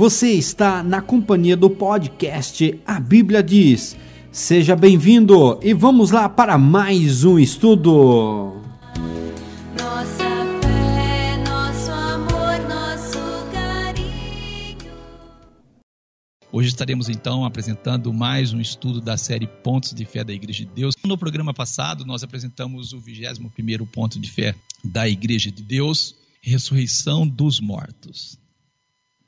Você está na companhia do podcast A Bíblia Diz. Seja bem-vindo e vamos lá para mais um estudo. Nossa fé, nosso amor, nosso carinho. Hoje estaremos então apresentando mais um estudo da série Pontos de Fé da Igreja de Deus. No programa passado, nós apresentamos o 21º ponto de fé da Igreja de Deus, ressurreição dos mortos.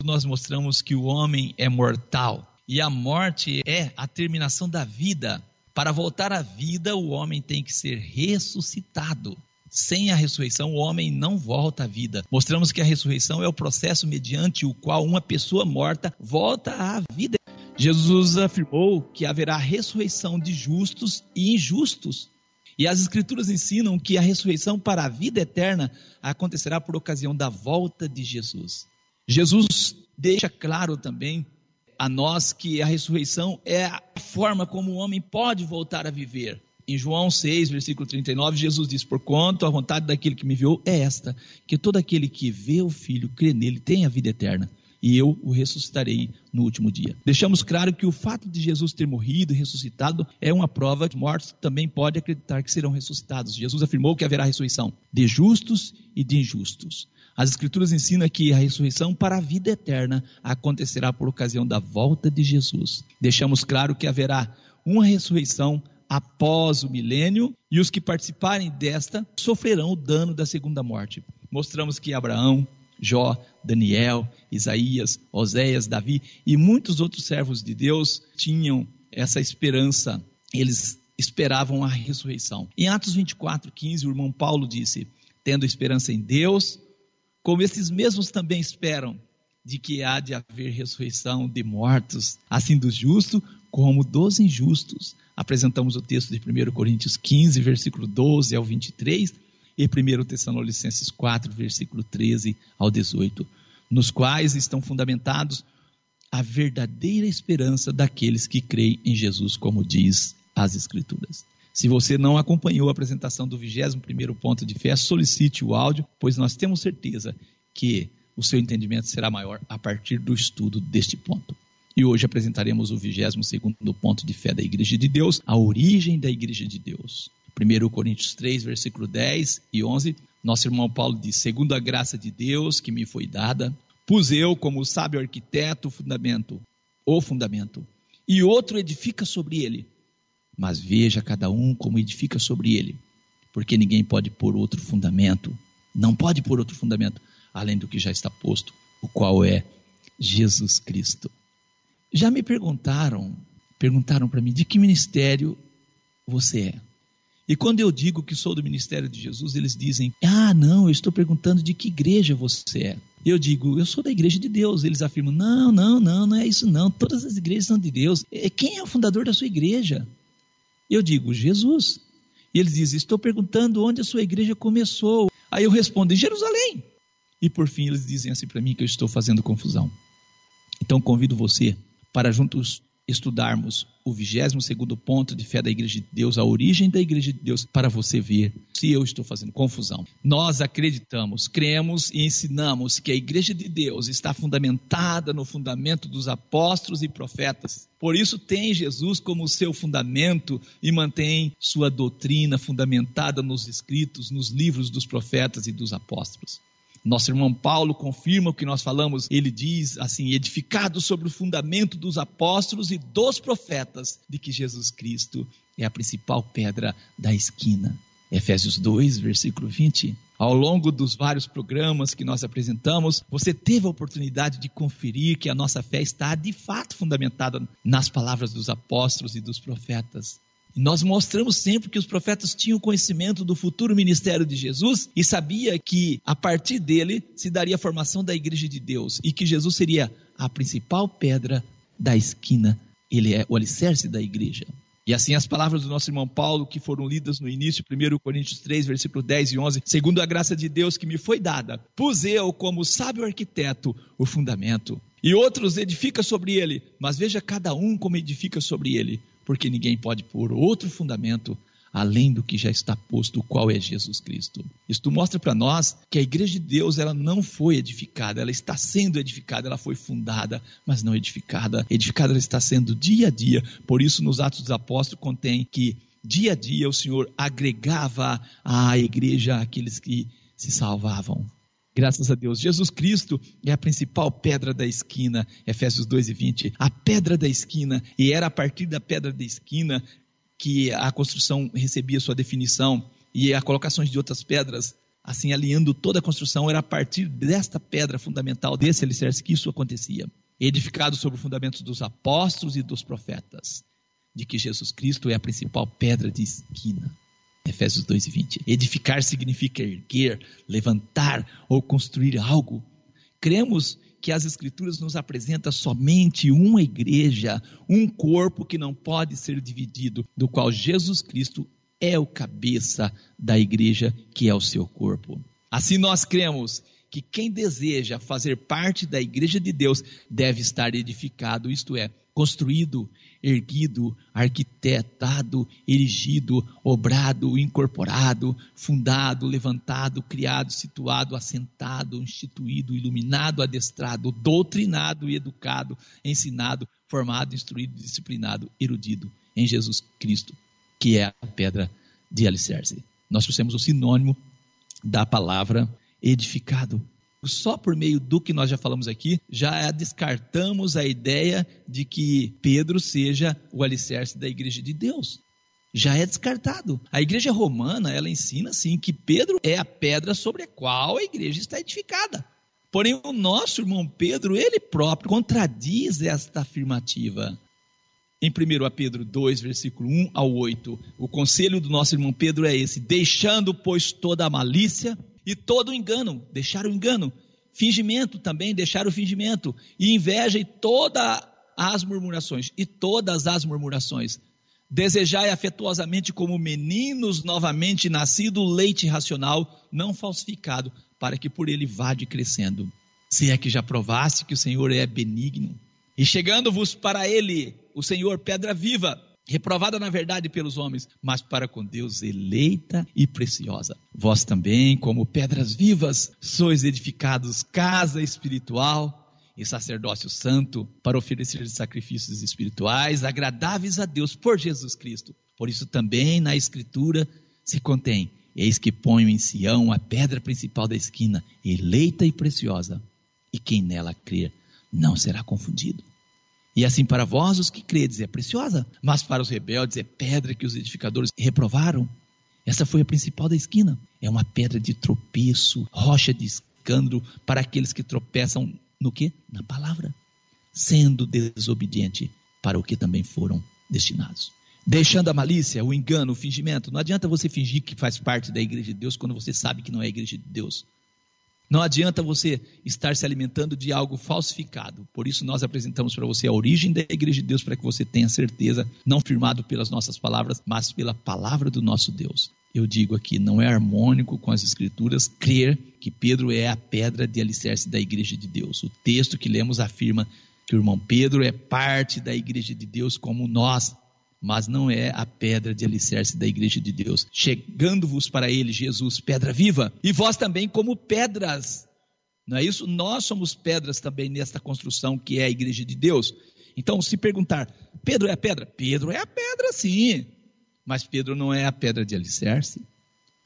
Nós mostramos que o homem é mortal e a morte é a terminação da vida. Para voltar à vida, o homem tem que ser ressuscitado. Sem a ressurreição, o homem não volta à vida. Mostramos que a ressurreição é o processo mediante o qual uma pessoa morta volta à vida. Jesus afirmou que haverá ressurreição de justos e injustos. E as Escrituras ensinam que a ressurreição para a vida eterna acontecerá por ocasião da volta de Jesus. Jesus deixa claro também a nós que a ressurreição é a forma como o homem pode voltar a viver. Em João 6, versículo 39, Jesus diz: Porquanto a vontade daquele que me viu é esta, que todo aquele que vê o Filho, crê nele, tem a vida eterna, e eu o ressuscitarei no último dia. Deixamos claro que o fato de Jesus ter morrido e ressuscitado é uma prova que mortos também podem acreditar que serão ressuscitados. Jesus afirmou que haverá ressurreição de justos e de injustos. As Escrituras ensinam que a ressurreição para a vida eterna acontecerá por ocasião da volta de Jesus. Deixamos claro que haverá uma ressurreição após o milênio e os que participarem desta sofrerão o dano da segunda morte. Mostramos que Abraão, Jó, Daniel, Isaías, Oséias, Davi e muitos outros servos de Deus tinham essa esperança. Eles esperavam a ressurreição. Em Atos 24, 15, o irmão Paulo disse: Tendo esperança em Deus, como esses mesmos também esperam de que há de haver ressurreição de mortos, assim dos justos como dos injustos. Apresentamos o texto de 1 Coríntios 15, versículo 12 ao 23, e 1 Tessalonicenses 4, versículo 13 ao 18, nos quais estão fundamentados a verdadeira esperança daqueles que creem em Jesus, como diz as Escrituras. Se você não acompanhou a apresentação do 21º ponto de fé, solicite o áudio, pois nós temos certeza que o seu entendimento será maior a partir do estudo deste ponto. E hoje apresentaremos o 22º ponto de fé da Igreja de Deus, a origem da Igreja de Deus. 1 Coríntios 3, versículo 10 e 11, nosso irmão Paulo diz: Segundo a graça de Deus que me foi dada, pus eu como sábio arquiteto o fundamento, o fundamento, e outro edifica sobre ele mas veja cada um como edifica sobre ele, porque ninguém pode pôr outro fundamento, não pode pôr outro fundamento além do que já está posto, o qual é Jesus Cristo. Já me perguntaram, perguntaram para mim de que ministério você é. E quando eu digo que sou do ministério de Jesus, eles dizem: Ah, não, eu estou perguntando de que igreja você é. Eu digo, eu sou da igreja de Deus. Eles afirmam: Não, não, não, não é isso não. Todas as igrejas são de Deus. Quem é o fundador da sua igreja? Eu digo, Jesus. E eles dizem, estou perguntando onde a sua igreja começou. Aí eu respondo, em Jerusalém. E por fim eles dizem assim para mim que eu estou fazendo confusão. Então convido você para juntos estudarmos o 22 ponto de fé da Igreja de Deus, a origem da Igreja de Deus, para você ver se eu estou fazendo confusão. Nós acreditamos, cremos e ensinamos que a Igreja de Deus está fundamentada no fundamento dos apóstolos e profetas. Por isso tem Jesus como seu fundamento e mantém sua doutrina fundamentada nos escritos, nos livros dos profetas e dos apóstolos. Nosso irmão Paulo confirma o que nós falamos. Ele diz assim: edificado sobre o fundamento dos apóstolos e dos profetas, de que Jesus Cristo é a principal pedra da esquina. Efésios 2, versículo 20. Ao longo dos vários programas que nós apresentamos, você teve a oportunidade de conferir que a nossa fé está de fato fundamentada nas palavras dos apóstolos e dos profetas. Nós mostramos sempre que os profetas tinham conhecimento do futuro ministério de Jesus e sabia que a partir dele se daria a formação da igreja de Deus e que Jesus seria a principal pedra da esquina. Ele é o alicerce da igreja. E assim as palavras do nosso irmão Paulo, que foram lidas no início, 1 Coríntios 3, versículo 10 e 11, segundo a graça de Deus que me foi dada, pus eu como sábio arquiteto o fundamento, e outros edifica sobre ele, mas veja cada um como edifica sobre ele porque ninguém pode pôr outro fundamento além do que já está posto, qual é Jesus Cristo. Isto mostra para nós que a igreja de Deus ela não foi edificada, ela está sendo edificada, ela foi fundada, mas não edificada. Edificada ela está sendo dia a dia. Por isso, nos Atos dos Apóstolos contém que dia a dia o Senhor agregava à igreja aqueles que se salvavam. Graças a Deus. Jesus Cristo é a principal pedra da esquina, Efésios 2 e 20. A pedra da esquina, e era a partir da pedra da esquina que a construção recebia sua definição, e a colocações de outras pedras, assim alinhando toda a construção, era a partir desta pedra fundamental, desse alicerce, que isso acontecia. Edificado sobre o fundamento dos apóstolos e dos profetas, de que Jesus Cristo é a principal pedra de esquina. Efésios 2 e 20. Edificar significa erguer, levantar ou construir algo. Cremos que as Escrituras nos apresentam somente uma igreja, um corpo que não pode ser dividido, do qual Jesus Cristo é o cabeça da igreja, que é o seu corpo. Assim nós cremos que quem deseja fazer parte da igreja de Deus deve estar edificado, isto é, construído, erguido, arquitetado, erigido, obrado, incorporado, fundado, levantado, criado, situado, assentado, instituído, iluminado, adestrado, doutrinado e educado, ensinado, formado, instruído, disciplinado, erudido em Jesus Cristo, que é a pedra de alicerce. Nós trouxemos o sinônimo da palavra edificado só por meio do que nós já falamos aqui, já descartamos a ideia de que Pedro seja o alicerce da igreja de Deus. Já é descartado. A igreja romana, ela ensina assim que Pedro é a pedra sobre a qual a igreja está edificada. Porém, o nosso irmão Pedro, ele próprio contradiz esta afirmativa. Em 1 Pedro 2, versículo 1 ao 8, o conselho do nosso irmão Pedro é esse: deixando, pois, toda a malícia e todo engano, deixar o engano. Fingimento também, deixar o fingimento. E inveja e todas as murmurações. E todas as murmurações. Desejai afetuosamente como meninos novamente nascido leite racional, não falsificado, para que por ele vade crescendo. Se é que já provaste que o Senhor é benigno. E chegando-vos para ele, o Senhor, pedra viva, reprovada na verdade pelos homens, mas para com Deus eleita e preciosa. Vós também, como pedras vivas, sois edificados casa espiritual e sacerdócio santo para oferecer sacrifícios espirituais agradáveis a Deus por Jesus Cristo. Por isso também na escritura se contém: Eis que ponho em Sião a pedra principal da esquina, eleita e preciosa, e quem nela crer não será confundido. E assim para vós, os que credes, é preciosa, mas para os rebeldes é pedra que os edificadores reprovaram. Essa foi a principal da esquina. É uma pedra de tropeço, rocha de escândalo para aqueles que tropeçam no que? Na palavra, sendo desobediente para o que também foram destinados. Deixando a malícia, o engano, o fingimento. Não adianta você fingir que faz parte da igreja de Deus quando você sabe que não é a igreja de Deus. Não adianta você estar se alimentando de algo falsificado. Por isso, nós apresentamos para você a origem da Igreja de Deus, para que você tenha certeza, não firmado pelas nossas palavras, mas pela palavra do nosso Deus. Eu digo aqui, não é harmônico com as Escrituras crer que Pedro é a pedra de alicerce da Igreja de Deus. O texto que lemos afirma que o irmão Pedro é parte da Igreja de Deus como nós mas não é a pedra de alicerce da igreja de Deus. Chegando-vos para ele, Jesus, pedra viva, e vós também como pedras. Não é isso? Nós somos pedras também nesta construção que é a igreja de Deus. Então, se perguntar, Pedro é a pedra? Pedro é a pedra, sim. Mas Pedro não é a pedra de alicerce.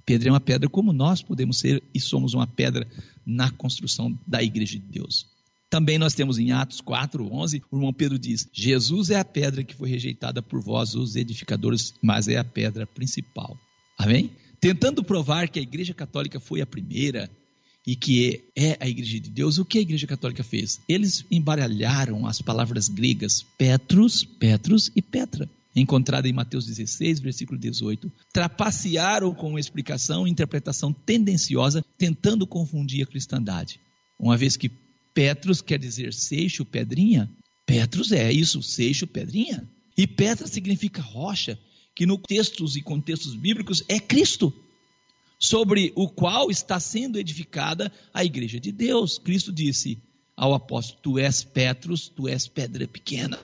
Pedro é uma pedra como nós podemos ser e somos uma pedra na construção da igreja de Deus. Também nós temos em Atos 4, 11, o irmão Pedro diz: Jesus é a pedra que foi rejeitada por vós, os edificadores, mas é a pedra principal. Amém? Tentando provar que a Igreja Católica foi a primeira e que é a Igreja de Deus, o que a Igreja Católica fez? Eles embaralharam as palavras gregas Petrus, Petrus e Petra encontrada em Mateus 16, versículo 18, trapacearam com explicação e interpretação tendenciosa, tentando confundir a cristandade. Uma vez que Petros quer dizer seixo, pedrinha. Petros é isso, seixo, pedrinha. E Petra significa rocha, que no textos e contextos bíblicos é Cristo, sobre o qual está sendo edificada a igreja de Deus. Cristo disse ao apóstolo: Tu és Petros, tu és pedra pequena.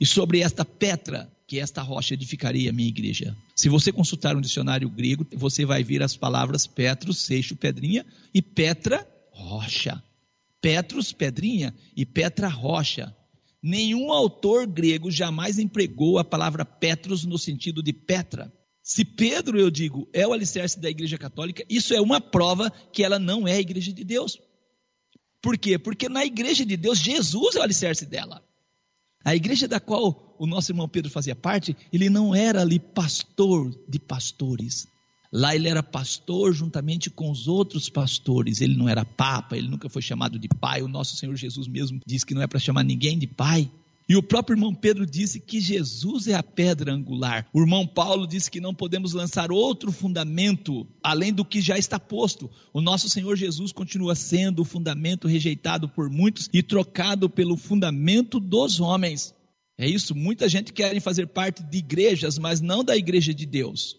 E sobre esta pedra, que esta rocha edificarei a minha igreja. Se você consultar um dicionário grego, você vai ver as palavras Petros, seixo, pedrinha e Petra, rocha. Petros, pedrinha e Petra, rocha. Nenhum autor grego jamais empregou a palavra Petros no sentido de Petra. Se Pedro, eu digo, é o alicerce da Igreja Católica, isso é uma prova que ela não é a Igreja de Deus. Por quê? Porque na Igreja de Deus, Jesus é o alicerce dela. A igreja da qual o nosso irmão Pedro fazia parte, ele não era ali pastor de pastores. Lá ele era pastor juntamente com os outros pastores. Ele não era papa, ele nunca foi chamado de pai. O nosso Senhor Jesus mesmo diz que não é para chamar ninguém de pai. E o próprio irmão Pedro disse que Jesus é a pedra angular. O irmão Paulo disse que não podemos lançar outro fundamento além do que já está posto. O nosso Senhor Jesus continua sendo o fundamento rejeitado por muitos e trocado pelo fundamento dos homens. É isso, muita gente quer fazer parte de igrejas, mas não da igreja de Deus.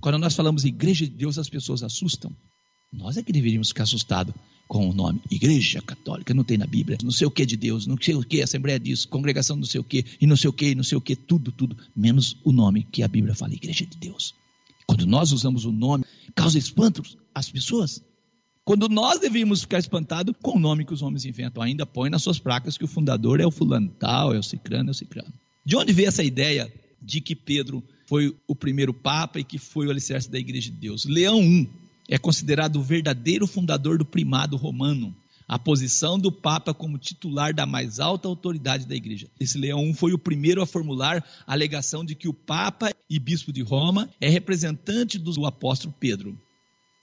Quando nós falamos igreja de Deus, as pessoas assustam. Nós é que deveríamos ficar assustados com o nome Igreja Católica, não tem na Bíblia, não sei o que de Deus, não sei o que, Assembleia disso, congregação não sei o que, e não sei o que, e não sei o que, tudo, tudo, menos o nome que a Bíblia fala, Igreja de Deus. Quando nós usamos o nome, causa espanto às pessoas. Quando nós devíamos ficar espantados com o nome que os homens inventam, ainda põe nas suas placas que o fundador é o fulano tal, é o cicrano, é o cicrano. De onde veio essa ideia de que Pedro foi o primeiro papa e que foi o alicerce da igreja de Deus? Leão I, é considerado o verdadeiro fundador do primado romano, a posição do Papa como titular da mais alta autoridade da igreja. Esse Leão foi o primeiro a formular a alegação de que o Papa e Bispo de Roma é representante do apóstolo Pedro.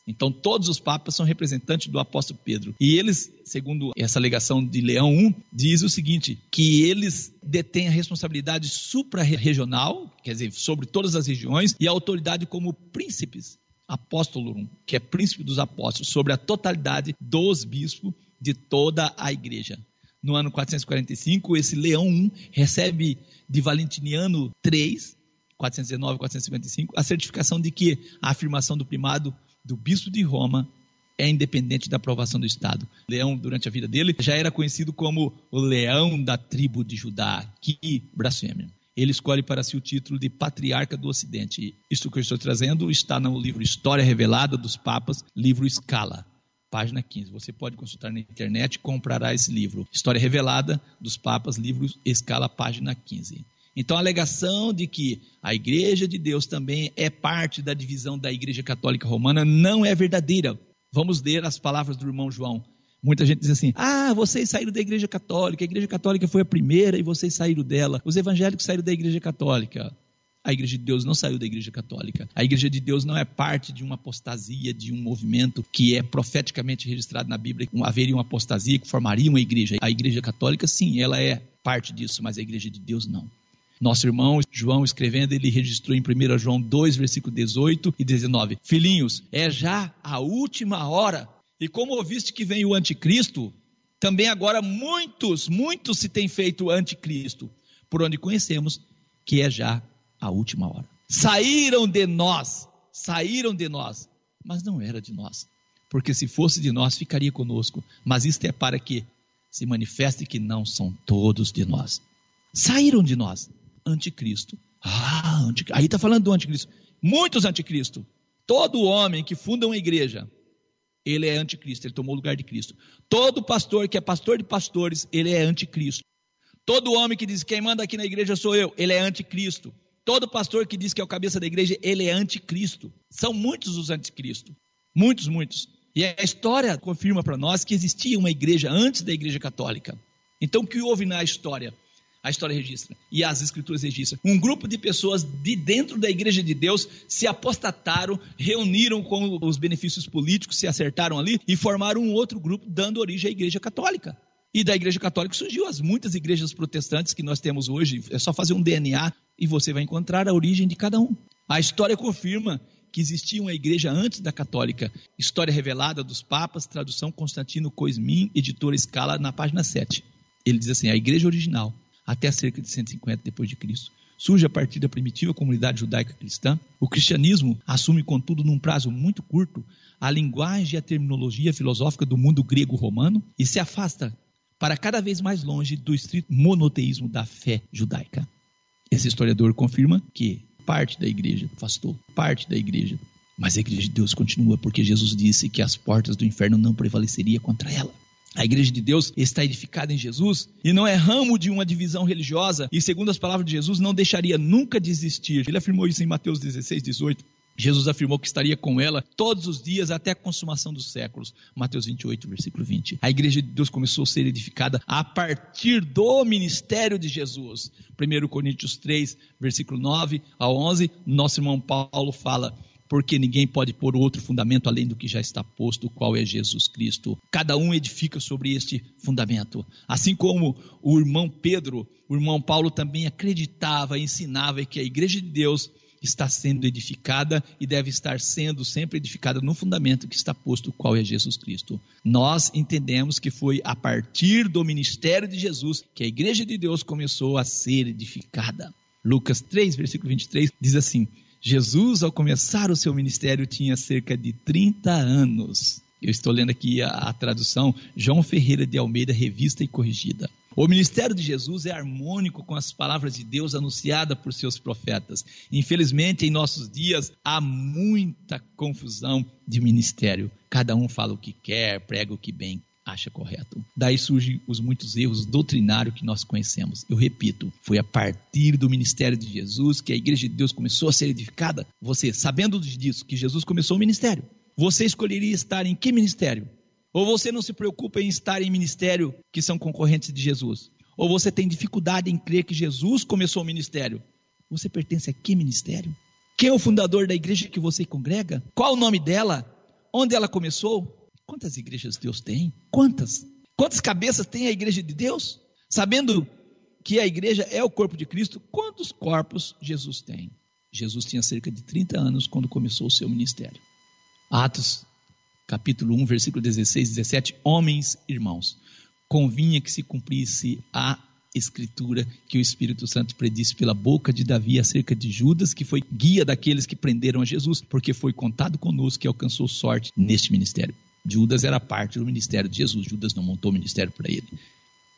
Então, todos os papas são representantes do apóstolo Pedro. E eles, segundo essa alegação de Leão I, diz o seguinte: que eles detêm a responsabilidade supra-regional, quer dizer, sobre todas as regiões, e a autoridade como príncipes apóstolo, que é príncipe dos apóstolos, sobre a totalidade dos bispos de toda a igreja. No ano 445, esse Leão I recebe de Valentiniano III, 419 455, a certificação de que a afirmação do primado do bispo de Roma é independente da aprovação do Estado. Leão, durante a vida dele, já era conhecido como o leão da tribo de Judá. Que blasfêmia ele escolhe para si o título de Patriarca do Ocidente. Isso que eu estou trazendo está no livro História Revelada dos Papas, livro Escala, página 15. Você pode consultar na internet e comprará esse livro. História Revelada dos Papas, livro Escala, página 15. Então, a alegação de que a Igreja de Deus também é parte da divisão da Igreja Católica Romana não é verdadeira. Vamos ler as palavras do irmão João. Muita gente diz assim: ah, vocês saíram da igreja católica, a igreja católica foi a primeira e vocês saíram dela. Os evangélicos saíram da igreja católica. A igreja de Deus não saiu da igreja católica. A igreja de Deus não é parte de uma apostasia, de um movimento que é profeticamente registrado na Bíblia. Haveria uma apostasia que formaria uma igreja. A igreja católica, sim, ela é parte disso, mas a igreja de Deus não. Nosso irmão João, escrevendo, ele registrou em 1 João 2, versículo 18 e 19: Filhinhos, é já a última hora. E como ouviste que vem o anticristo, também agora muitos, muitos se têm feito anticristo, por onde conhecemos que é já a última hora. Saíram de nós, saíram de nós, mas não era de nós. Porque se fosse de nós, ficaria conosco. Mas isto é para que se manifeste que não são todos de nós. Saíram de nós, anticristo. Ah, anticristo. aí está falando do anticristo. Muitos anticristo. Todo homem que funda uma igreja ele é anticristo, ele tomou o lugar de Cristo. Todo pastor que é pastor de pastores, ele é anticristo. Todo homem que diz quem manda aqui na igreja sou eu, ele é anticristo. Todo pastor que diz que é o cabeça da igreja, ele é anticristo. São muitos os anticristo. Muitos, muitos. E a história confirma para nós que existia uma igreja antes da igreja católica. Então, o que houve na história? A história registra e as escrituras registram. Um grupo de pessoas de dentro da igreja de Deus se apostataram, reuniram com os benefícios políticos, se acertaram ali e formaram um outro grupo, dando origem à igreja católica. E da igreja católica surgiu as muitas igrejas protestantes que nós temos hoje. É só fazer um DNA e você vai encontrar a origem de cada um. A história confirma que existia uma igreja antes da católica. História revelada dos papas, tradução Constantino Coismin, editora Escala, na página 7. Ele diz assim: a igreja original até cerca de 150 depois de Cristo. Surge a partir da primitiva comunidade judaica cristã. O cristianismo assume, contudo, num prazo muito curto, a linguagem e a terminologia filosófica do mundo grego-romano e se afasta para cada vez mais longe do estrito monoteísmo da fé judaica. Esse historiador confirma que parte da igreja afastou, parte da igreja. Mas a igreja de Deus continua, porque Jesus disse que as portas do inferno não prevaleceria contra ela. A igreja de Deus está edificada em Jesus e não é ramo de uma divisão religiosa, e segundo as palavras de Jesus, não deixaria nunca de existir. Ele afirmou isso em Mateus 16, 18. Jesus afirmou que estaria com ela todos os dias até a consumação dos séculos. Mateus 28, versículo 20. A igreja de Deus começou a ser edificada a partir do ministério de Jesus. 1 Coríntios 3, versículo 9 a 11, nosso irmão Paulo fala: porque ninguém pode pôr outro fundamento além do que já está posto, qual é Jesus Cristo. Cada um edifica sobre este fundamento. Assim como o irmão Pedro, o irmão Paulo também acreditava, ensinava que a igreja de Deus está sendo edificada e deve estar sendo sempre edificada no fundamento que está posto, qual é Jesus Cristo. Nós entendemos que foi a partir do ministério de Jesus que a igreja de Deus começou a ser edificada. Lucas 3, versículo 23 diz assim: Jesus, ao começar o seu ministério, tinha cerca de 30 anos. Eu estou lendo aqui a, a, tradução João Ferreira de Almeida, revista e corrigida. O ministério de Jesus é harmônico com as palavras de Deus anunciadas por seus profetas. Infelizmente, em nossos dias, há muita confusão de ministério. Cada um fala o que quer, prega o que bem acha correto. Daí surgem os muitos erros doutrinários que nós conhecemos. Eu repito, foi a partir do ministério de Jesus que a igreja de Deus começou a ser edificada. Você, sabendo disso, que Jesus começou o ministério, você escolheria estar em que ministério? Ou você não se preocupa em estar em ministério que são concorrentes de Jesus? Ou você tem dificuldade em crer que Jesus começou o ministério? Você pertence a que ministério? Quem é o fundador da igreja que você congrega? Qual o nome dela? Onde ela começou? Quantas igrejas Deus tem? Quantas? Quantas cabeças tem a igreja de Deus? Sabendo que a igreja é o corpo de Cristo, quantos corpos Jesus tem? Jesus tinha cerca de 30 anos quando começou o seu ministério. Atos, capítulo 1, versículo 16 e 17. Homens, irmãos, convinha que se cumprisse a escritura que o Espírito Santo predisse pela boca de Davi acerca de Judas, que foi guia daqueles que prenderam a Jesus, porque foi contado conosco que alcançou sorte neste ministério. Judas era parte do ministério de Jesus. Judas não montou ministério para ele.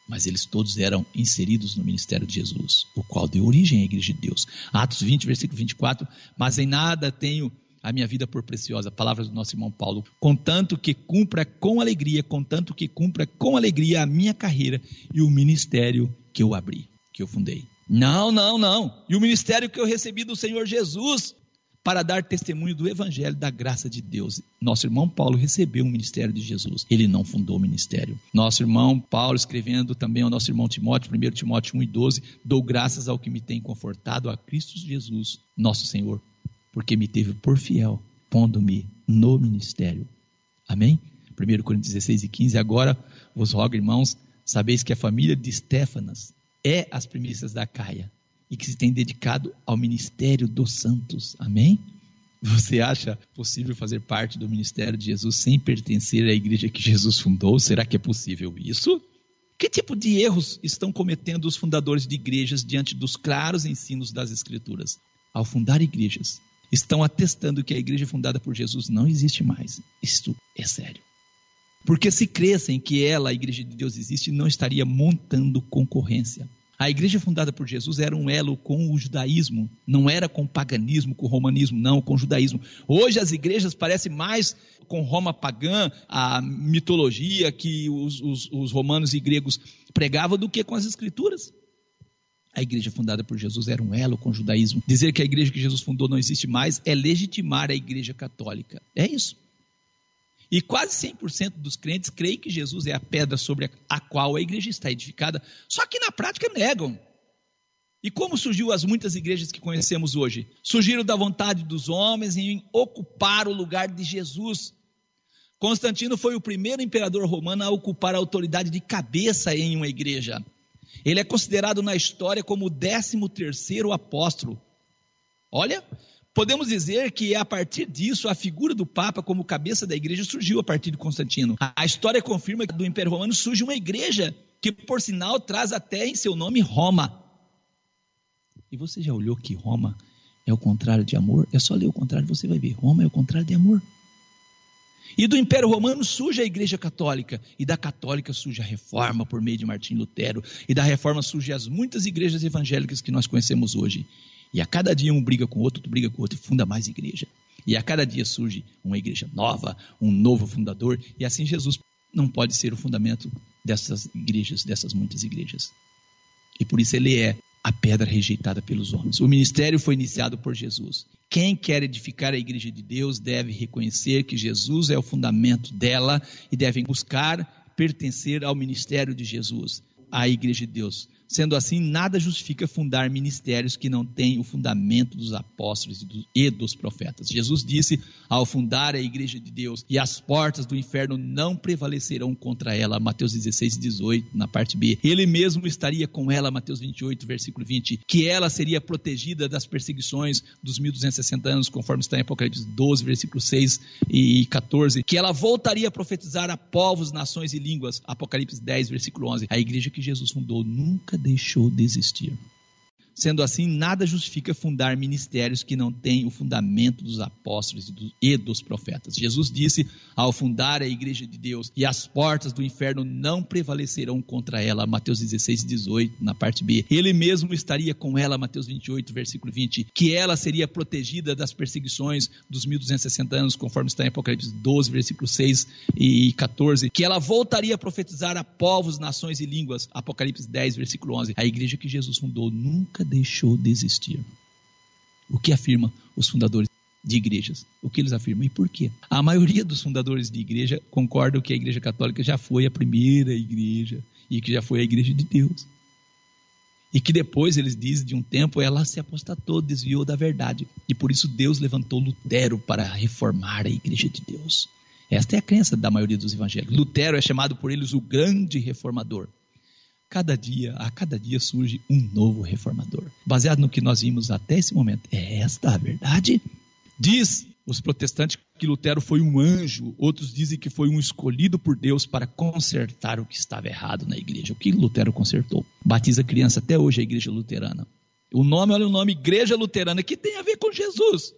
Mas eles todos eram inseridos no ministério de Jesus, o qual deu origem à igreja de Deus. Atos 20, versículo 24. Mas em nada tenho a minha vida por preciosa, palavras do nosso irmão Paulo, contanto que cumpra com alegria, contanto que cumpra com alegria a minha carreira e o ministério que eu abri, que eu fundei. Não, não, não. E o ministério que eu recebi do Senhor Jesus, para dar testemunho do Evangelho da graça de Deus. Nosso irmão Paulo recebeu o ministério de Jesus, ele não fundou o ministério. Nosso irmão Paulo, escrevendo também ao nosso irmão Timóteo, 1 Timóteo 1 e 12, dou graças ao que me tem confortado, a Cristo Jesus, nosso Senhor, porque me teve por fiel, pondo-me no ministério. Amém? 1 Coríntios 16 e 15, agora vos rogo, irmãos, sabeis que a família de Estéfanas é as primícias da Caia e que se tem dedicado ao ministério dos santos. Amém? Você acha possível fazer parte do ministério de Jesus sem pertencer à igreja que Jesus fundou? Será que é possível isso? Que tipo de erros estão cometendo os fundadores de igrejas diante dos claros ensinos das Escrituras? Ao fundar igrejas, estão atestando que a igreja fundada por Jesus não existe mais. Isto é sério. Porque se crescem que ela, a igreja de Deus, existe, não estaria montando concorrência. A igreja fundada por Jesus era um elo com o judaísmo, não era com o paganismo, com o romanismo, não, com o judaísmo. Hoje as igrejas parecem mais com Roma pagã, a mitologia que os, os, os romanos e gregos pregavam, do que com as escrituras. A igreja fundada por Jesus era um elo com o judaísmo. Dizer que a igreja que Jesus fundou não existe mais é legitimar a igreja católica. É isso. E quase 100% dos crentes creem que Jesus é a pedra sobre a qual a igreja está edificada, só que na prática negam. E como surgiu as muitas igrejas que conhecemos hoje? Surgiram da vontade dos homens em ocupar o lugar de Jesus. Constantino foi o primeiro imperador romano a ocupar a autoridade de cabeça em uma igreja. Ele é considerado na história como o 13 terceiro apóstolo. Olha, Podemos dizer que a partir disso a figura do Papa como cabeça da igreja surgiu a partir de Constantino. A história confirma que do Império Romano surge uma igreja que, por sinal, traz até em seu nome Roma. E você já olhou que Roma é o contrário de amor? É só ler o contrário, você vai ver. Roma é o contrário de amor. E do Império Romano surge a Igreja Católica, e da Católica surge a Reforma por meio de Martim Lutero, e da Reforma surgem as muitas igrejas evangélicas que nós conhecemos hoje. E a cada dia um briga com o outro, outro briga com o outro e funda mais igreja. E a cada dia surge uma igreja nova, um novo fundador, e assim Jesus não pode ser o fundamento dessas igrejas, dessas muitas igrejas. E por isso ele é a pedra rejeitada pelos homens. O ministério foi iniciado por Jesus. Quem quer edificar a igreja de Deus deve reconhecer que Jesus é o fundamento dela e devem buscar pertencer ao ministério de Jesus, à igreja de Deus. Sendo assim, nada justifica fundar ministérios que não têm o fundamento dos apóstolos e dos profetas. Jesus disse ao fundar a igreja de Deus, e as portas do inferno não prevalecerão contra ela, Mateus 16, 18, na parte B. Ele mesmo estaria com ela, Mateus 28, versículo 20, que ela seria protegida das perseguições dos 1260 anos, conforme está em Apocalipse 12, versículo 6 e 14, que ela voltaria a profetizar a povos, nações e línguas, Apocalipse 10, versículo 11. A igreja que Jesus fundou nunca deixou de existir. Sendo assim, nada justifica fundar ministérios que não têm o fundamento dos apóstolos e dos profetas. Jesus disse ao fundar a igreja de Deus, e as portas do inferno não prevalecerão contra ela, Mateus 16, 18, na parte B. Ele mesmo estaria com ela, Mateus 28, versículo 20, que ela seria protegida das perseguições dos 1260 anos, conforme está em Apocalipse 12, versículo 6 e 14, que ela voltaria a profetizar a povos, nações e línguas, Apocalipse 10, versículo 11. A igreja que Jesus fundou nunca deixou de existir. O que afirma os fundadores de igrejas? O que eles afirmam e por quê? A maioria dos fundadores de igreja concordam que a igreja católica já foi a primeira igreja e que já foi a igreja de Deus. E que depois, eles dizem, de um tempo, ela se apostatou, desviou da verdade. E por isso Deus levantou Lutero para reformar a igreja de Deus. Esta é a crença da maioria dos evangélicos. Lutero é chamado por eles o grande reformador. Cada dia, a cada dia surge um novo reformador. Baseado no que nós vimos até esse momento. É esta a verdade? Diz os protestantes que Lutero foi um anjo, outros dizem que foi um escolhido por Deus para consertar o que estava errado na igreja. O que Lutero consertou? Batiza criança até hoje a igreja luterana. O nome, olha o nome, Igreja Luterana, que tem a ver com Jesus,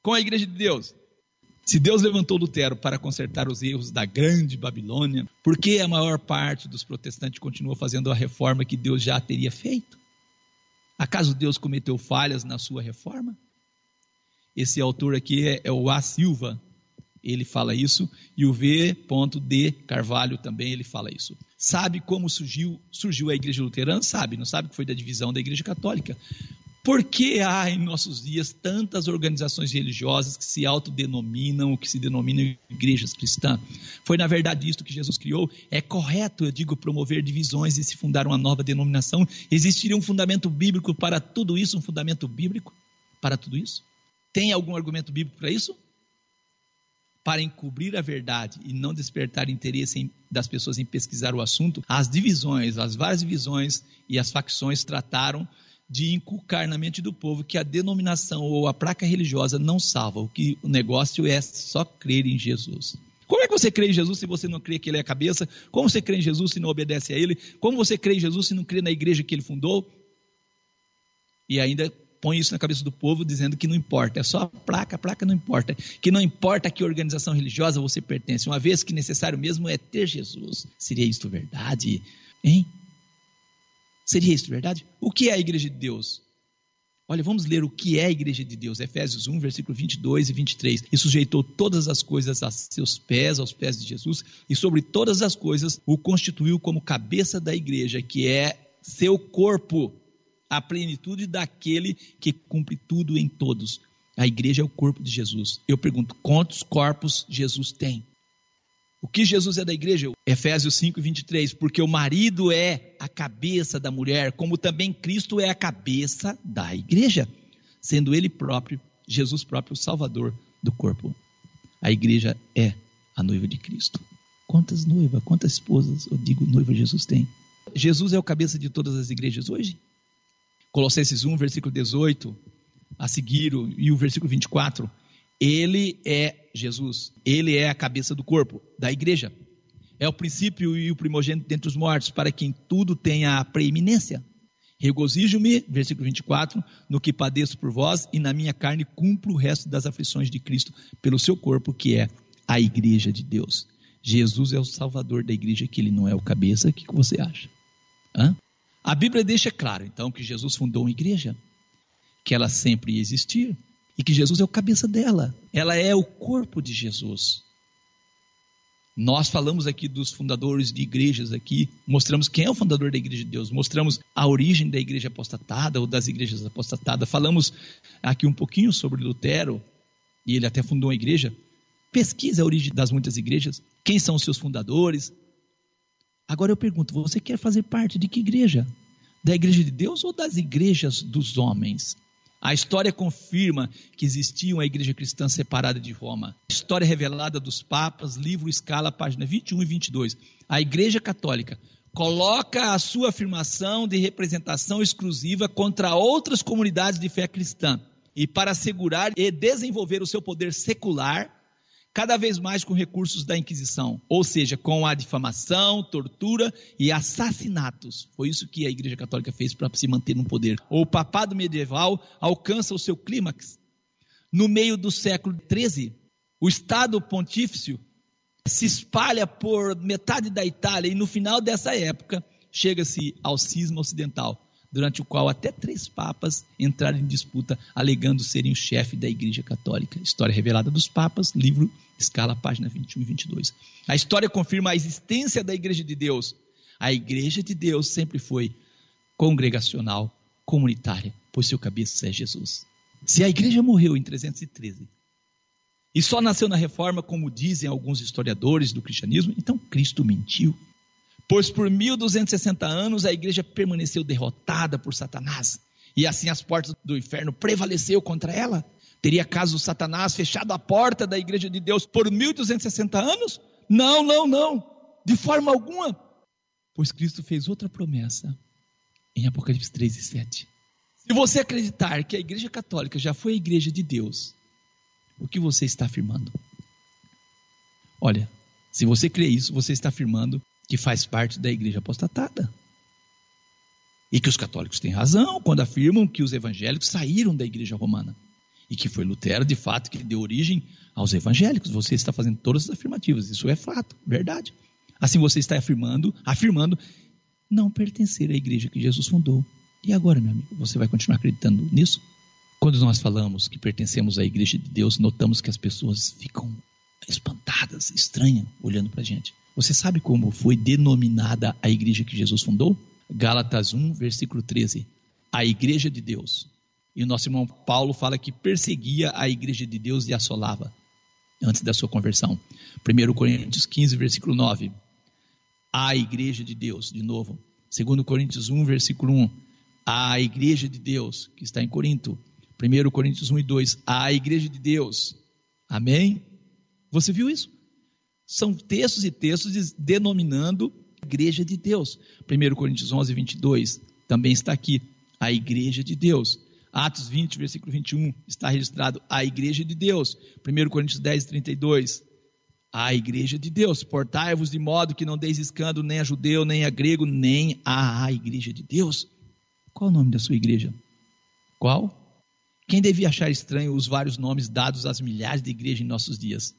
com a igreja de Deus. Se Deus levantou Lutero para consertar os erros da grande Babilônia, por que a maior parte dos protestantes continua fazendo a reforma que Deus já teria feito? Acaso Deus cometeu falhas na sua reforma? Esse autor aqui é, é o A. Silva, ele fala isso, e o V. D. Carvalho também ele fala isso. Sabe como surgiu, surgiu a igreja luterana? Sabe, não sabe que foi da divisão da igreja católica. Por que há em nossos dias tantas organizações religiosas que se autodenominam, que se denominam igrejas cristãs? Foi na verdade isto que Jesus criou? É correto, eu digo, promover divisões e se fundar uma nova denominação? Existiria um fundamento bíblico para tudo isso? Um fundamento bíblico para tudo isso? Tem algum argumento bíblico para isso? Para encobrir a verdade e não despertar interesse em, das pessoas em pesquisar o assunto, as divisões, as várias divisões e as facções trataram de inculcar na mente do povo que a denominação ou a placa religiosa não salva, o que o negócio é só crer em Jesus. Como é que você crê em Jesus se você não crê que Ele é a cabeça? Como você crê em Jesus se não obedece a Ele? Como você crê em Jesus se não crê na igreja que Ele fundou? E ainda põe isso na cabeça do povo dizendo que não importa, é só a placa, a placa não importa, que não importa a que organização religiosa você pertence, uma vez que necessário mesmo é ter Jesus. Seria isto verdade? Hein? Seria isso verdade? O que é a igreja de Deus? Olha, vamos ler o que é a igreja de Deus. Efésios 1, versículo 22 e 23. E sujeitou todas as coisas a seus pés, aos pés de Jesus, e sobre todas as coisas o constituiu como cabeça da igreja, que é seu corpo, a plenitude daquele que cumpre tudo em todos. A igreja é o corpo de Jesus. Eu pergunto, quantos corpos Jesus tem? O que Jesus é da igreja? Efésios 5, 23. Porque o marido é a cabeça da mulher, como também Cristo é a cabeça da igreja, sendo ele próprio, Jesus próprio, o salvador do corpo. A igreja é a noiva de Cristo. Quantas noivas, quantas esposas, eu digo, noiva Jesus tem? Jesus é o cabeça de todas as igrejas hoje? Colossenses 1, versículo 18, a seguir, e o versículo 24 ele é Jesus, ele é a cabeça do corpo, da igreja. É o princípio e o primogênito dentre os mortos, para quem tudo tenha a preeminência. Regozijo-me, versículo 24, no que padeço por vós, e na minha carne cumpro o resto das aflições de Cristo pelo seu corpo, que é a igreja de Deus. Jesus é o salvador da igreja, que ele não é o cabeça. O que você acha? Hã? A Bíblia deixa claro, então, que Jesus fundou uma igreja, que ela sempre ia existir e que Jesus é o cabeça dela. Ela é o corpo de Jesus. Nós falamos aqui dos fundadores de igrejas aqui, mostramos quem é o fundador da igreja de Deus, mostramos a origem da igreja apostatada ou das igrejas apostatadas. Falamos aqui um pouquinho sobre Lutero, e ele até fundou uma igreja. Pesquisa a origem das muitas igrejas, quem são os seus fundadores. Agora eu pergunto, você quer fazer parte de que igreja? Da igreja de Deus ou das igrejas dos homens? A história confirma que existia uma igreja cristã separada de Roma. História revelada dos papas, livro Escala, página 21 e 22. A igreja católica coloca a sua afirmação de representação exclusiva contra outras comunidades de fé cristã. E para assegurar e desenvolver o seu poder secular, cada vez mais com recursos da Inquisição, ou seja, com a difamação, tortura e assassinatos. Foi isso que a Igreja Católica fez para se manter no poder. O papado medieval alcança o seu clímax no meio do século XIII. O Estado Pontífice se espalha por metade da Itália e no final dessa época chega-se ao cisma ocidental, durante o qual até três papas entraram em disputa, alegando serem o chefe da Igreja Católica. História revelada dos papas, livro Escala, página 21 e 22. A história confirma a existência da Igreja de Deus. A Igreja de Deus sempre foi congregacional, comunitária, pois seu cabeça é Jesus. Se a igreja morreu em 313 e só nasceu na reforma, como dizem alguns historiadores do cristianismo, então Cristo mentiu. Pois por 1260 anos a igreja permaneceu derrotada por Satanás, e assim as portas do inferno prevaleceu contra ela. Teria caso Satanás fechado a porta da igreja de Deus por 1260 anos? Não, não, não, de forma alguma. Pois Cristo fez outra promessa em Apocalipse 3 e 7. Se você acreditar que a igreja católica já foi a igreja de Deus, o que você está afirmando? Olha, se você crê isso, você está afirmando que faz parte da igreja apostatada. E que os católicos têm razão quando afirmam que os evangélicos saíram da igreja romana. E que foi Lutero, de fato, que deu origem aos evangélicos. Você está fazendo todas as afirmativas. Isso é fato, verdade. Assim você está afirmando, afirmando não pertencer à igreja que Jesus fundou. E agora, meu amigo, você vai continuar acreditando nisso? Quando nós falamos que pertencemos à igreja de Deus, notamos que as pessoas ficam espantadas, estranham, olhando para a gente. Você sabe como foi denominada a igreja que Jesus fundou? Gálatas 1, versículo 13. A igreja de Deus. E o nosso irmão Paulo fala que perseguia a igreja de Deus e assolava antes da sua conversão. 1 Coríntios 15, versículo 9. A igreja de Deus, de novo. 2 Coríntios 1, versículo 1. A igreja de Deus, que está em Corinto. 1 Coríntios 1 e 2. A igreja de Deus. Amém? Você viu isso? São textos e textos denominando a igreja de Deus. 1 Coríntios 11, 22 também está aqui. A igreja de Deus. Atos 20, versículo 21, está registrado a igreja de Deus. 1 Coríntios 10, 32, a igreja de Deus. Portai-vos de modo que não deis escândalo nem a judeu, nem a grego, nem a igreja de Deus. Qual o nome da sua igreja? Qual? Quem devia achar estranho os vários nomes dados às milhares de igrejas em nossos dias?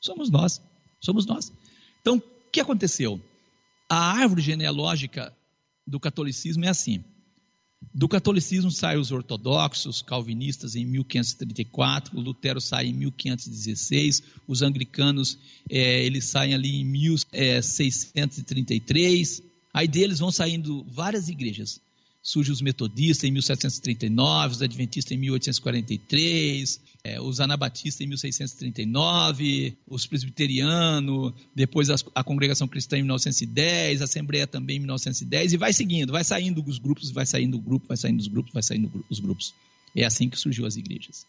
Somos nós. Somos nós. Então, o que aconteceu? A árvore genealógica do catolicismo é assim. Do catolicismo saem os ortodoxos, calvinistas em 1534, Lutero sai em 1516, os anglicanos é, eles saem ali em 1633. Aí deles vão saindo várias igrejas. Surge os metodistas em 1739, os adventistas em 1843, é, os anabatistas em 1639, os presbiterianos, depois a, a, congregação cristã em 1910, a Assembleia também em 1910, e vai seguindo, vai saindo os grupos, vai saindo o grupo, vai saindo os grupos, vai saindo os grupos. É assim que surgiu as igrejas.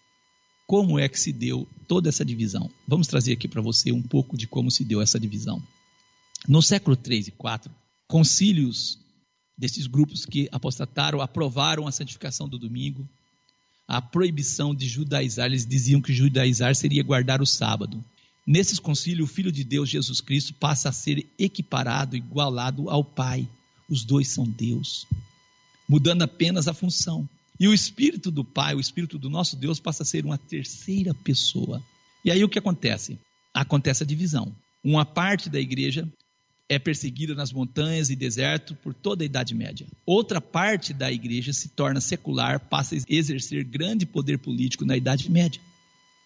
Como é que se deu toda essa divisão? Vamos trazer aqui para você um pouco de como se deu essa divisão. No século 3 e 4, concílios desses grupos que apostataram aprovaram a santificação do domingo, a proibição de judaizar, eles diziam que judaizar seria guardar o sábado. Nesses concílios, o Filho de Deus, Jesus Cristo, passa a ser equiparado, igualado ao Pai. Os dois são Deus, mudando apenas a função. E o Espírito do Pai, o Espírito do nosso Deus, passa a ser uma terceira pessoa. E aí o que acontece? acontece a divisão. Uma parte da igreja é perseguida nas montanhas e deserto por toda a Idade Média. Outra parte da igreja se torna secular, passa a exercer grande poder político na Idade Média.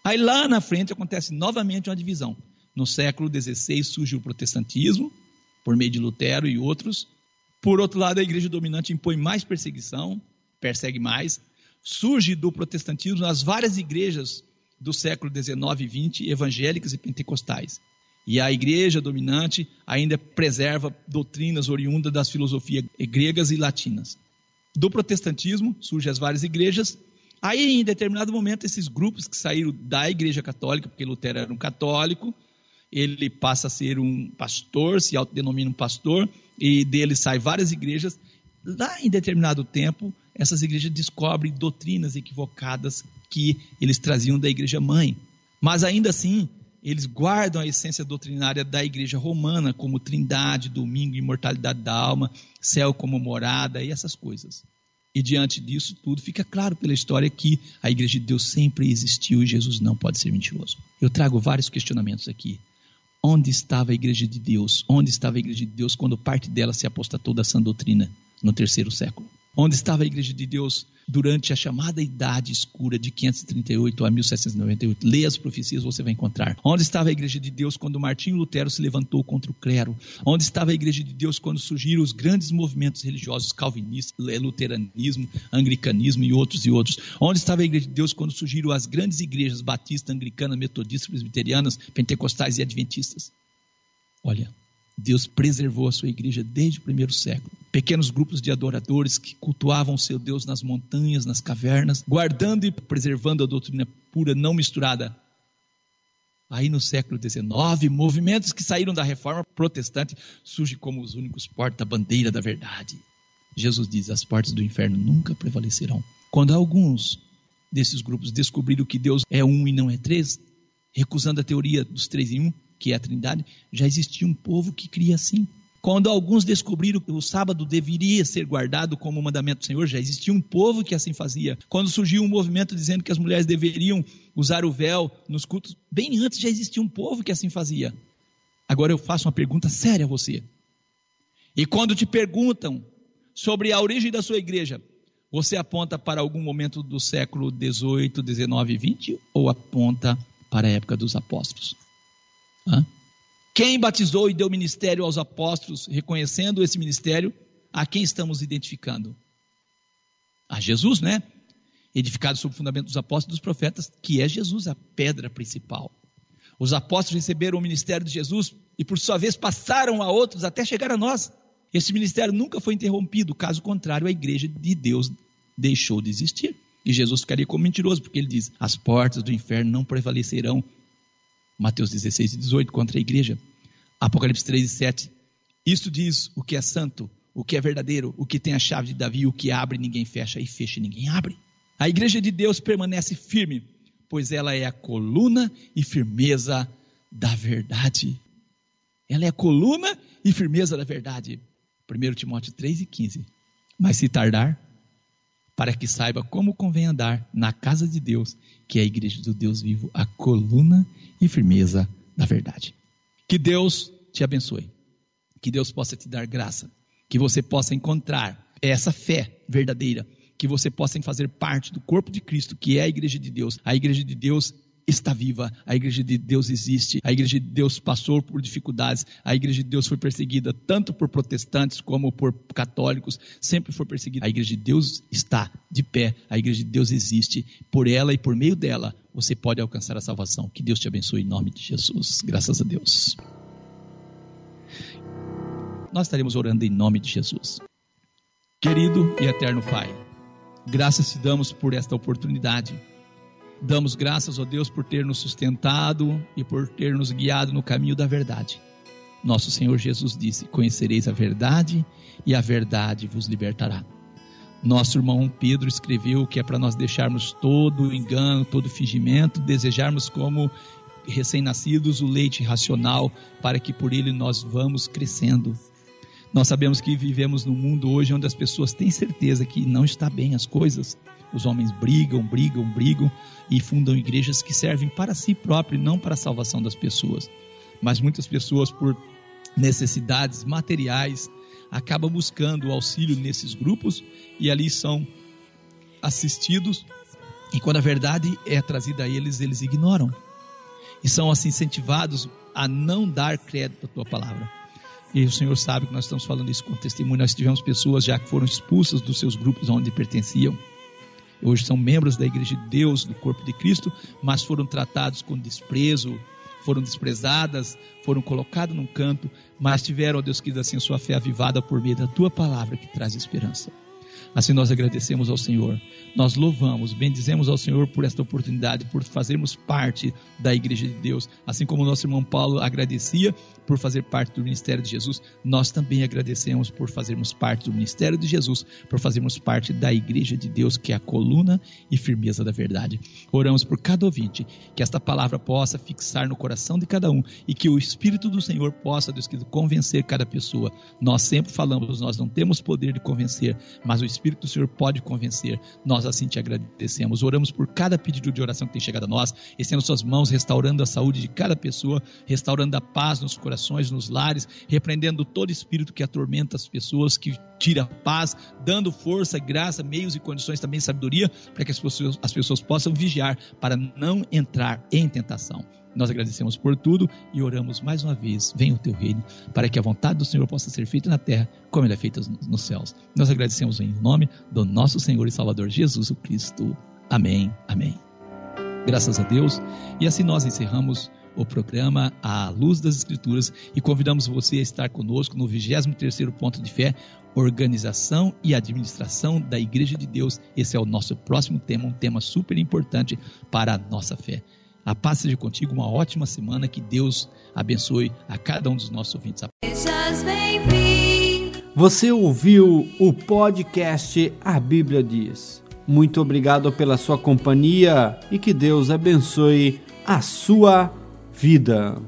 Aí lá na frente acontece novamente uma divisão. No século XVI surge o protestantismo, por meio de Lutero e outros. Por outro lado, a igreja dominante impõe mais perseguição, persegue mais. Surge do protestantismo as várias igrejas do século XIX e XX, evangélicas e pentecostais. E a igreja dominante ainda preserva doutrinas oriundas das filosofias gregas e latinas. Do protestantismo surgem as várias igrejas. Aí, em determinado momento, esses grupos que saíram da igreja católica, porque Lutero era um católico, ele passa a ser um pastor, se autodenomina um pastor, e dele saem várias igrejas. Lá em determinado tempo, essas igrejas descobrem doutrinas equivocadas que eles traziam da igreja mãe. Mas ainda assim, eles guardam a essência doutrinária da igreja romana, como trindade, domingo, imortalidade da alma, céu como morada e essas coisas. E diante disso tudo, fica claro pela história que a igreja de Deus sempre existiu e Jesus não pode ser mentiroso. Eu trago vários questionamentos aqui. Onde estava a igreja de Deus? Onde estava a igreja de Deus quando parte dela se apostatou da sã doutrina no terceiro século? Onde estava a igreja de Deus durante a chamada Idade Escura de 538 a 1798? Leia as profecias, você vai encontrar. Onde estava a igreja de Deus quando Martinho Lutero se levantou contra o clero? Onde estava a igreja de Deus quando surgiram os grandes movimentos religiosos calvinistas, luteranismo, anglicanismo e outros e outros? Onde estava a igreja de Deus quando surgiram as grandes igrejas batistas, anglicanas, metodistas, presbiterianas, pentecostais e adventistas? Olha, Deus preservou a sua igreja desde o primeiro século. Pequenos grupos de adoradores que cultuavam seu Deus nas montanhas, nas cavernas, guardando e preservando a doutrina pura, não misturada. Aí no século XIX, movimentos que saíram da reforma protestante surgem como os únicos porta-bandeira da verdade. Jesus diz: as portas do inferno nunca prevalecerão. Quando alguns desses grupos descobriram que Deus é um e não é três, recusando a teoria dos três em um, que é a Trindade, já existia um povo que cria assim. Quando alguns descobriram que o sábado deveria ser guardado como mandamento do Senhor, já existia um povo que assim fazia. Quando surgiu um movimento dizendo que as mulheres deveriam usar o véu nos cultos, bem antes já existia um povo que assim fazia. Agora eu faço uma pergunta séria a você. E quando te perguntam sobre a origem da sua igreja, você aponta para algum momento do século 18, 19 e 20 ou aponta para a época dos apóstolos? Quem batizou e deu ministério aos apóstolos, reconhecendo esse ministério, a quem estamos identificando? A Jesus, né? Edificado sobre o fundamento dos apóstolos e dos profetas, que é Jesus a pedra principal. Os apóstolos receberam o ministério de Jesus e, por sua vez, passaram a outros até chegar a nós. Esse ministério nunca foi interrompido, caso contrário, a igreja de Deus deixou de existir. E Jesus ficaria como mentiroso, porque ele diz: as portas do inferno não prevalecerão Mateus 16 e 18, contra a igreja. Apocalipse 3 e 7. Isto diz o que é santo, o que é verdadeiro, o que tem a chave de Davi, o que abre ninguém fecha, e fecha ninguém abre. A igreja de Deus permanece firme, pois ela é a coluna e firmeza da verdade. Ela é a coluna e firmeza da verdade. 1 Timóteo 3 e 15. Mas se tardar, para que saiba como convém andar na casa de Deus, que é a igreja do Deus vivo, a coluna e firmeza da verdade. Que Deus te abençoe. Que Deus possa te dar graça. Que você possa encontrar essa fé verdadeira. Que você possa fazer parte do corpo de Cristo, que é a igreja de Deus. A igreja de Deus está viva, a igreja de Deus existe, a igreja de Deus passou por dificuldades, a igreja de Deus foi perseguida tanto por protestantes como por católicos, sempre foi perseguida. A igreja de Deus está de pé, a igreja de Deus existe, por ela e por meio dela você pode alcançar a salvação. Que Deus te abençoe em nome de Jesus. Graças a Deus. Nós estaremos orando em nome de Jesus. Querido e eterno Pai, graças te damos por esta oportunidade Damos graças a Deus por ter nos sustentado e por ter nos guiado no caminho da verdade. Nosso Senhor Jesus disse: Conhecereis a verdade e a verdade vos libertará. Nosso irmão Pedro escreveu que é para nós deixarmos todo o engano, todo o fingimento, desejarmos como recém-nascidos o leite racional, para que por ele nós vamos crescendo. Nós sabemos que vivemos num mundo hoje onde as pessoas têm certeza que não está bem as coisas. Os homens brigam, brigam, brigam e fundam igrejas que servem para si próprio não para a salvação das pessoas. Mas muitas pessoas, por necessidades materiais, acabam buscando auxílio nesses grupos e ali são assistidos. E quando a verdade é trazida a eles, eles ignoram. E são assim incentivados a não dar crédito à tua palavra. E o Senhor sabe que nós estamos falando isso com testemunho. Nós tivemos pessoas já que foram expulsas dos seus grupos onde pertenciam. Hoje são membros da Igreja de Deus, do corpo de Cristo, mas foram tratados com desprezo, foram desprezadas, foram colocadas num canto, mas tiveram, ó Deus querido, assim, a sua fé avivada por meio da tua palavra que traz esperança. Assim nós agradecemos ao Senhor, nós louvamos, bendizemos ao Senhor por esta oportunidade, por fazermos parte da Igreja de Deus. Assim como o nosso irmão Paulo agradecia por fazer parte do ministério de Jesus, nós também agradecemos por fazermos parte do ministério de Jesus, por fazermos parte da Igreja de Deus, que é a coluna e firmeza da verdade. Oramos por cada ouvinte, que esta palavra possa fixar no coração de cada um e que o Espírito do Senhor possa, Deus querido, convencer cada pessoa. Nós sempre falamos, nós não temos poder de convencer, mas o Espírito do Senhor pode convencer. Nós assim te agradecemos. Oramos por cada pedido de oração que tem chegado a nós, estendo suas mãos, restaurando a saúde de cada pessoa, restaurando a paz nos corações, nos lares, repreendendo todo espírito que atormenta as pessoas, que tira paz, dando força, graça, meios e condições, também sabedoria, para que as pessoas, as pessoas possam vigiar para não entrar em tentação. Nós agradecemos por tudo e oramos mais uma vez. Venha o teu reino, para que a vontade do Senhor possa ser feita na terra, como ela é feita nos céus. Nós agradecemos em nome do nosso Senhor e Salvador Jesus Cristo. Amém. Amém. Graças a Deus. E assim nós encerramos o programa A Luz das Escrituras e convidamos você a estar conosco no 23º ponto de fé, organização e administração da Igreja de Deus. Esse é o nosso próximo tema, um tema super importante para a nossa fé. A paz seja contigo, uma ótima semana, que Deus abençoe a cada um dos nossos ouvintes. Você ouviu o podcast A Bíblia Diz. Muito obrigado pela sua companhia e que Deus abençoe a sua vida.